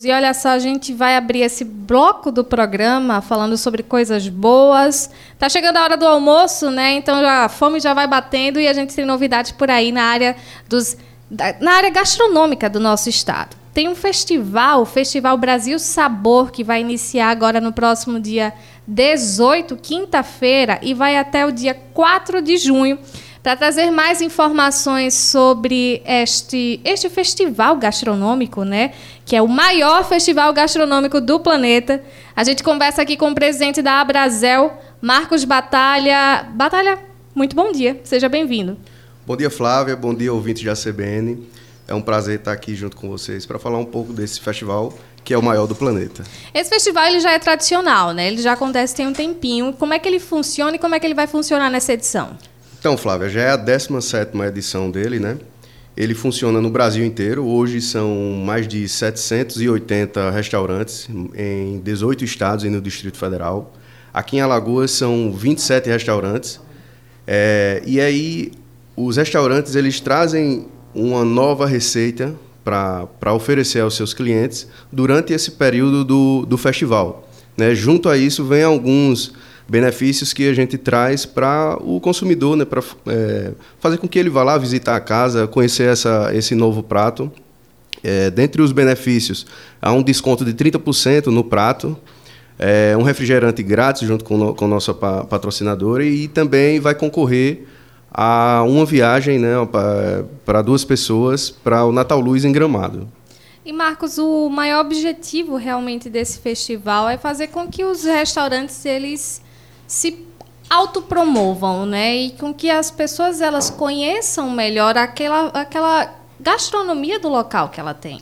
E olha só, a gente vai abrir esse bloco do programa falando sobre coisas boas. Tá chegando a hora do almoço, né? Então já, a fome já vai batendo e a gente tem novidades por aí na área dos na área gastronômica do nosso estado. Tem um festival, o Festival Brasil Sabor, que vai iniciar agora no próximo dia 18, quinta-feira, e vai até o dia 4 de junho. Para trazer mais informações sobre este, este festival gastronômico, né, que é o maior festival gastronômico do planeta, a gente conversa aqui com o presidente da Abrazel, Marcos Batalha. Batalha, muito bom dia, seja bem-vindo. Bom dia, Flávia, bom dia, ouvintes da CBN. É um prazer estar aqui junto com vocês para falar um pouco desse festival que é o maior do planeta. Esse festival ele já é tradicional, né? Ele já acontece tem um tempinho. Como é que ele funciona e como é que ele vai funcionar nessa edição? Então, Flávia, já é a 17 edição dele, né? Ele funciona no Brasil inteiro. Hoje são mais de 780 restaurantes em 18 estados e no Distrito Federal. Aqui em Alagoas são 27 restaurantes. É, e aí os restaurantes eles trazem uma nova receita para oferecer aos seus clientes durante esse período do, do festival. Né? Junto a isso, vem alguns benefícios que a gente traz para o consumidor, né, para é, fazer com que ele vá lá visitar a casa, conhecer essa, esse novo prato. É, dentre os benefícios, há um desconto de 30% no prato, é, um refrigerante grátis junto com, no, com nossa patrocinadora e também vai concorrer a uma viagem né, para duas pessoas para o Natal Luz em Gramado. E Marcos, o maior objetivo realmente desse festival é fazer com que os restaurantes eles se autopromovam, né? E com que as pessoas elas conheçam melhor aquela, aquela gastronomia do local que ela tem.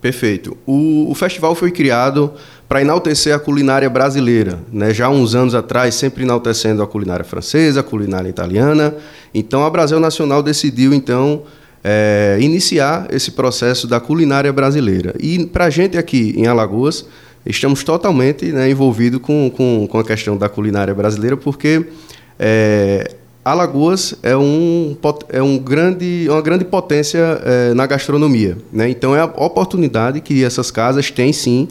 Perfeito. O, o festival foi criado para enaltecer a culinária brasileira, né? Já há uns anos atrás, sempre enaltecendo a culinária francesa, a culinária italiana. Então, a Brasil Nacional decidiu então é, iniciar esse processo da culinária brasileira. E para a gente aqui em Alagoas estamos totalmente né, envolvidos com, com, com, a questão da culinária brasileira, porque é, Alagoas é, um, é um grande, uma grande potência é, na gastronomia. Né? Então, é a oportunidade que essas casas têm, sim,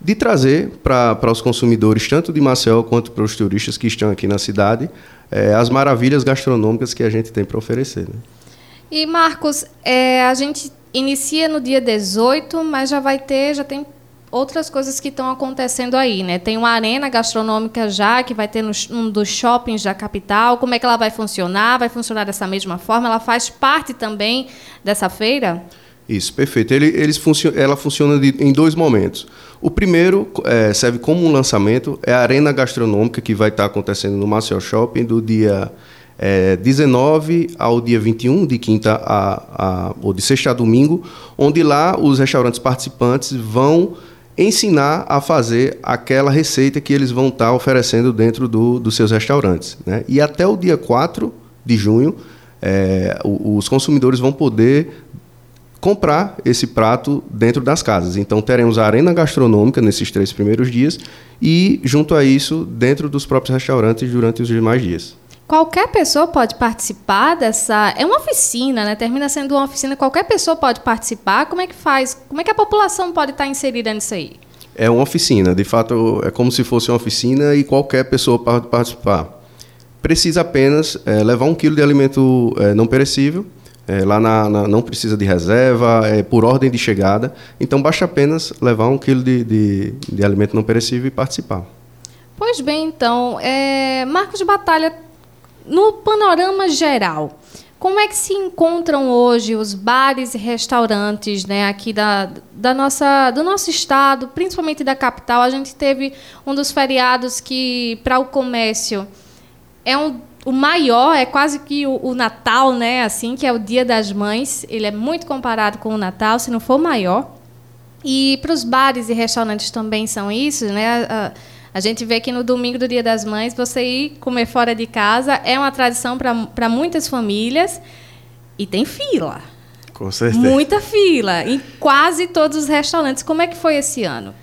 de trazer para os consumidores, tanto de Maceió quanto para os turistas que estão aqui na cidade, é, as maravilhas gastronômicas que a gente tem para oferecer. Né? E, Marcos, é, a gente inicia no dia 18, mas já vai ter, já tem outras coisas que estão acontecendo aí, né? Tem uma arena gastronômica já que vai ter no, um dos shoppings da capital. Como é que ela vai funcionar? Vai funcionar dessa mesma forma? Ela faz parte também dessa feira? Isso, perfeito. Ele, eles funcio ela funciona de, em dois momentos. O primeiro é, serve como um lançamento, é a arena gastronômica que vai estar acontecendo no Marcel Shopping do dia é, 19 ao dia 21, de quinta a, a, ou de sexta a domingo, onde lá os restaurantes participantes vão ensinar a fazer aquela receita que eles vão estar oferecendo dentro do, dos seus restaurantes. Né? E até o dia 4 de junho, é, os consumidores vão poder comprar esse prato dentro das casas. Então teremos a arena gastronômica nesses três primeiros dias e, junto a isso, dentro dos próprios restaurantes durante os demais dias. Qualquer pessoa pode participar dessa. É uma oficina, né? Termina sendo uma oficina. Qualquer pessoa pode participar. Como é que faz? Como é que a população pode estar inserida nisso aí? É uma oficina. De fato, é como se fosse uma oficina e qualquer pessoa pode participar. Precisa apenas é, levar um quilo de alimento é, não perecível. É, lá na, na, não precisa de reserva, é por ordem de chegada. Então, basta apenas levar um quilo de, de, de alimento não perecível e participar. Pois bem, então, é, Marcos Batalha no panorama geral, como é que se encontram hoje os bares e restaurantes né, aqui da, da nossa, do nosso estado, principalmente da capital? A gente teve um dos feriados que, para o comércio, é um, o maior, é quase que o, o, Natal, né, assim, que é o Dia das Mães. Ele é muito comparado com o Natal, se não for maior. E para os bares e restaurantes também são isso, né? Gente vê que no domingo do Dia das Mães, você ir comer fora de casa é uma tradição para muitas famílias e tem fila. Com certeza. Muita fila em quase todos os restaurantes. Como é que foi esse ano?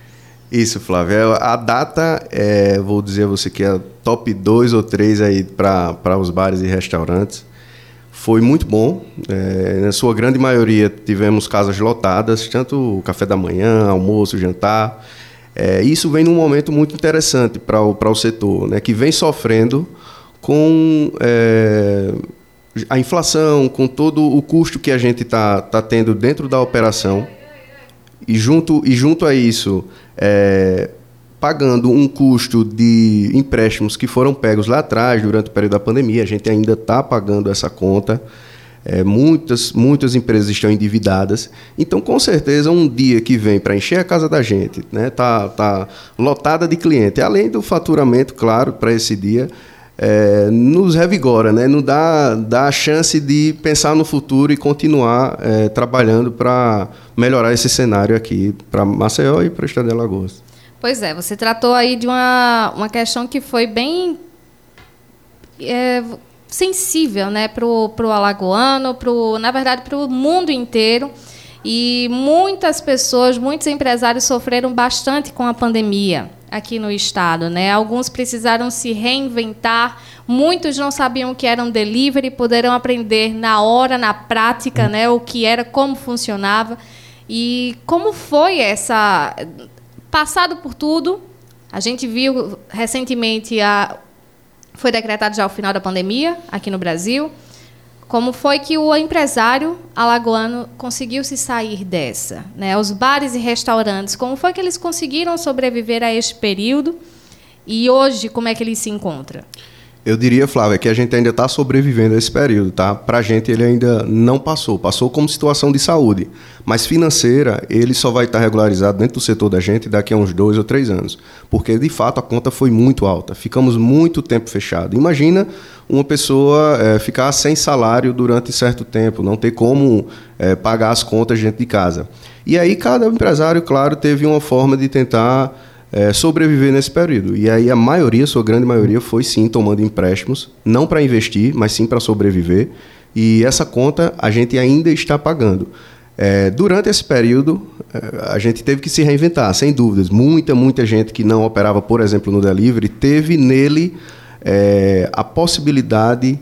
Isso, Flávia. A data, é, vou dizer a você que é top 2 ou 3 aí para os bares e restaurantes. foi muito bom. É, na sua grande maioria tivemos casas lotadas, tanto o café da manhã, almoço, jantar. É, isso vem num momento muito interessante para o, o setor, né, que vem sofrendo com é, a inflação, com todo o custo que a gente está tá tendo dentro da operação. E junto, e junto a isso, é, pagando um custo de empréstimos que foram pegos lá atrás, durante o período da pandemia, a gente ainda está pagando essa conta. É, muitas, muitas empresas estão endividadas. Então, com certeza, um dia que vem para encher a casa da gente, né, tá, tá lotada de cliente, além do faturamento, claro, para esse dia, é, nos revigora, né, nos dá, dá a chance de pensar no futuro e continuar é, trabalhando para melhorar esse cenário aqui para Maceió e para o estado de Alagoas. Pois é, você tratou aí de uma, uma questão que foi bem é, sensível né, para o alagoano, pro, na verdade, para o mundo inteiro. E muitas pessoas, muitos empresários sofreram bastante com a pandemia aqui no estado, né? Alguns precisaram se reinventar, muitos não sabiam o que era um delivery, puderam aprender na hora, na prática, né, o que era, como funcionava. E como foi essa Passado por tudo, a gente viu recentemente a foi decretado já o final da pandemia aqui no Brasil. Como foi que o empresário alagoano conseguiu se sair dessa? Né? Os bares e restaurantes, como foi que eles conseguiram sobreviver a este período? E hoje, como é que ele se encontra? Eu diria, Flávia, que a gente ainda está sobrevivendo a esse período, tá? Para a gente ele ainda não passou, passou como situação de saúde, mas financeira ele só vai estar tá regularizado dentro do setor da gente daqui a uns dois ou três anos, porque de fato a conta foi muito alta, ficamos muito tempo fechado. Imagina uma pessoa é, ficar sem salário durante certo tempo, não ter como é, pagar as contas dentro de casa. E aí cada empresário, claro, teve uma forma de tentar é, sobreviver nesse período. E aí a maioria, sua grande maioria, foi sim tomando empréstimos, não para investir, mas sim para sobreviver. E essa conta a gente ainda está pagando. É, durante esse período, é, a gente teve que se reinventar, sem dúvidas. Muita, muita gente que não operava, por exemplo, no delivery, teve nele é, a possibilidade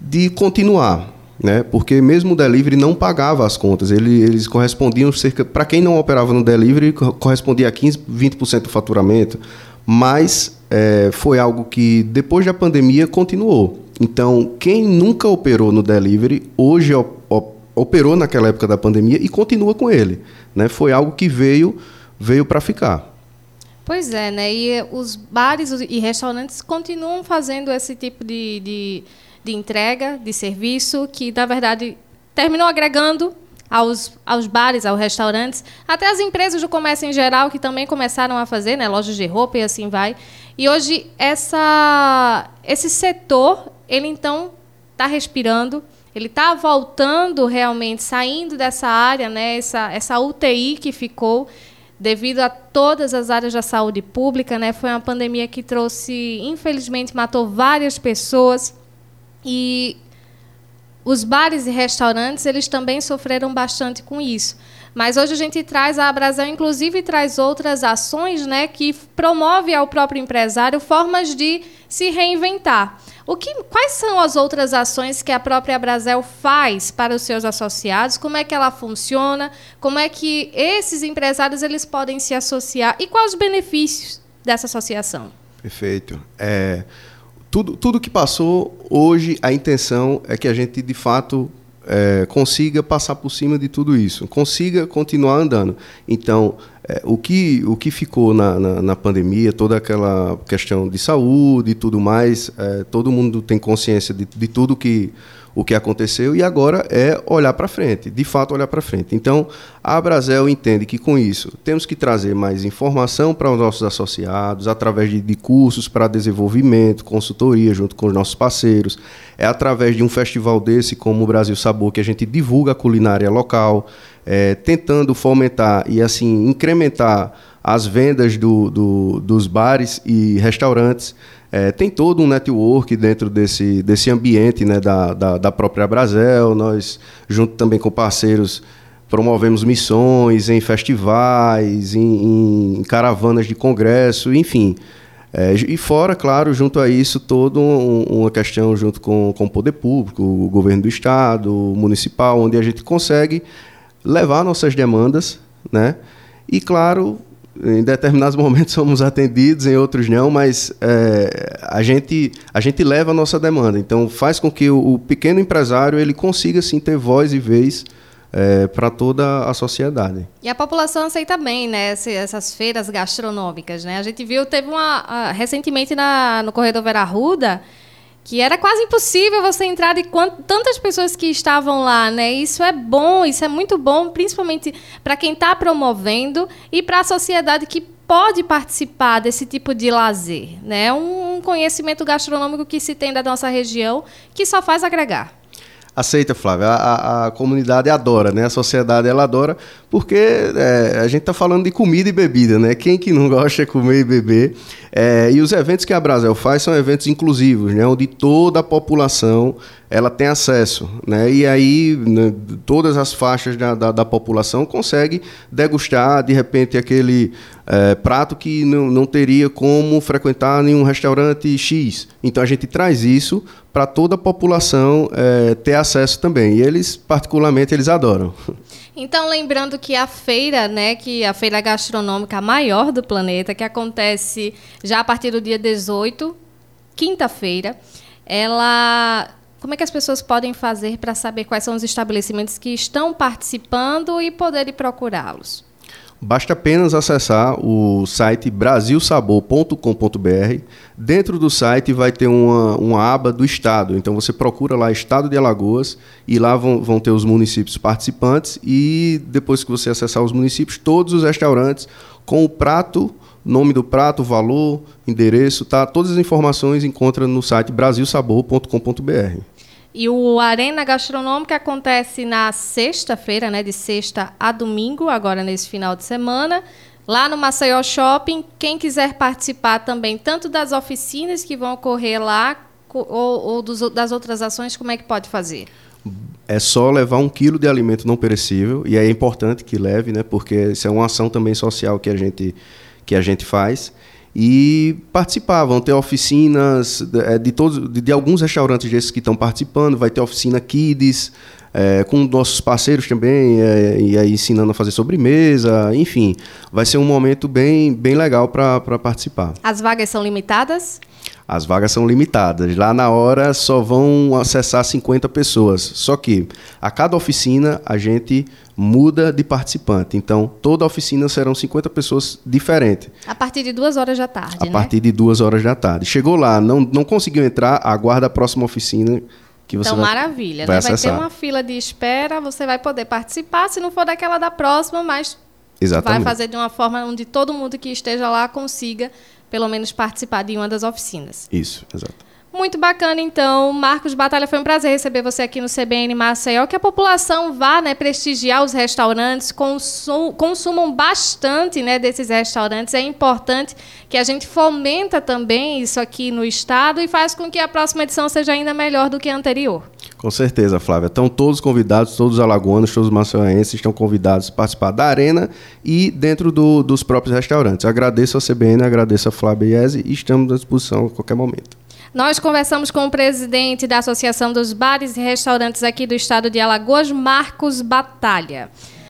de continuar né? Porque mesmo o delivery não pagava as contas, ele, eles correspondiam cerca, para quem não operava no delivery, correspondia a 15, 20% do faturamento, mas é, foi algo que depois da pandemia continuou. Então, quem nunca operou no delivery, hoje operou naquela época da pandemia e continua com ele, né? Foi algo que veio veio para ficar. Pois é, né? E os bares e restaurantes continuam fazendo esse tipo de, de de entrega de serviço, que, na verdade, terminou agregando aos, aos bares, aos restaurantes, até as empresas do comércio em geral, que também começaram a fazer, né, lojas de roupa e assim vai. E hoje, essa, esse setor, ele então está respirando, ele está voltando realmente, saindo dessa área, né, essa, essa UTI que ficou devido a todas as áreas da saúde pública, né? Foi uma pandemia que trouxe, infelizmente, matou várias pessoas. E os bares e restaurantes, eles também sofreram bastante com isso. Mas hoje a gente traz, a Abrasil inclusive traz outras ações né, que promove ao próprio empresário formas de se reinventar. O que, quais são as outras ações que a própria Abrazel faz para os seus associados? Como é que ela funciona? Como é que esses empresários eles podem se associar? E quais os benefícios dessa associação? Perfeito. É, tudo, tudo que passou, hoje a intenção é que a gente, de fato, é, consiga passar por cima de tudo isso, consiga continuar andando. Então, é, o, que, o que ficou na, na, na, pandemia, toda aquela questão de saúde e tudo mais, é, todo mundo tem consciência de, de tudo que o que aconteceu e agora é olhar para frente, de fato olhar para frente. Então, a Brasel entende que com isso temos que trazer mais informação para os nossos associados, através de, de cursos para desenvolvimento, consultoria junto com os nossos parceiros. É através de um festival desse, como o Brasil Sabor, que a gente divulga a culinária local, é, tentando fomentar e assim incrementar as vendas do, do, dos bares e restaurantes. É, tem todo um network dentro desse, desse ambiente né, da, da, da, própria Brasel. Nós, junto também com parceiros, promovemos missões em festivais, em, em caravanas de congresso, enfim. É, e fora, claro, junto a isso, toda um, uma questão junto com, com o poder público, o governo do estado, municipal, onde a gente consegue levar nossas demandas, né? E, claro, em determinados momentos somos atendidos, em outros não, mas é, a, gente, a gente leva a nossa demanda. Então, faz com que o, o pequeno empresário ele consiga, sim, ter voz e vez é, para toda a sociedade. E a população aceita bem, né, essas feiras gastronômicas, né? A gente viu, teve uma recentemente na, no corredor Vera Ruda, que era quase impossível você entrar de tantas pessoas que estavam lá, né? Isso é bom, isso é muito bom, principalmente para quem está promovendo e para a sociedade que pode participar desse tipo de lazer, né? Um conhecimento gastronômico que se tem da nossa região que só faz agregar aceita, Flávia. A, a, a, comunidade adora, né? A sociedade ela adora, porque é, a gente está falando de comida e bebida, né? Quem que não gosta de comer e beber? É, e os eventos que a Brasel faz são eventos inclusivos, né? Onde toda a população ela tem acesso, né? E aí né, todas as faixas da, da, da, população conseguem degustar de repente aquele é, prato que não, não teria como frequentar nenhum restaurante X. Então a gente traz isso para toda a população é, ter acesso também. E eles particularmente eles adoram. Então, lembrando que a feira, né, que a feira gastronômica maior do planeta, que acontece já a partir do dia 18, quinta-feira, ela como é que as pessoas podem fazer para saber quais são os estabelecimentos que estão participando e poderem procurá-los? Basta apenas acessar o site brasilsabor.com.br. Dentro do site vai ter uma, uma aba do estado. Então você procura lá Estado de Alagoas e lá vão, vão ter os municípios participantes. E depois que você acessar os municípios, todos os restaurantes com o prato nome do prato, valor, endereço, tá? Todas as informações encontra no site brasilsabor.com.br. E o Arena Gastronômica acontece na sexta-feira, né, de sexta a domingo, agora nesse final de semana, lá no Maceió Shopping. Quem quiser participar também, tanto das oficinas que vão ocorrer lá, ou, ou dos, das outras ações, como é que pode fazer? É só levar um quilo de alimento não perecível, e é importante que leve, né, porque isso é uma ação também social que a gente, que a gente faz e participar. Vão ter oficinas de, é, de todos, de, de, alguns restaurantes desses que estão participando. Vai ter oficina Kids, é, com nossos parceiros também, é, e aí ensinando a fazer sobremesa, enfim. Vai ser um momento bem, bem legal para participar. As vagas são limitadas? As vagas são limitadas. Lá na hora só vão acessar 50 pessoas. Só que a cada oficina a gente muda de participante. Então, toda oficina serão 50 pessoas diferentes. A partir de duas horas da tarde, A né? partir de duas horas da tarde. Chegou lá, não, não conseguiu entrar, aguarda a próxima oficina que você então, vai, maravilha. Vai, né? vai ter uma fila de espera, você vai poder participar, se não for daquela da próxima, mas Exatamente. vai fazer de uma forma onde todo mundo que esteja lá consiga pelo menos participar de uma das oficinas. Isso, exato. Muito bacana, então. Marcos Batalha, foi um prazer receber você aqui no CBN Maceió. Que a população vá né, prestigiar os restaurantes, consum, consumam bastante né, desses restaurantes. É importante que a gente fomenta também isso aqui no Estado e faz com que a próxima edição seja ainda melhor do que a anterior. Com certeza, Flávia. Estão todos convidados, todos os alagoanos, todos os maçoenses estão convidados a participar da arena e dentro do, dos próprios restaurantes. Agradeço a CBN, agradeço a Flávia Iese e estamos à disposição a qualquer momento. Nós conversamos com o presidente da Associação dos Bares e Restaurantes aqui do estado de Alagoas, Marcos Batalha.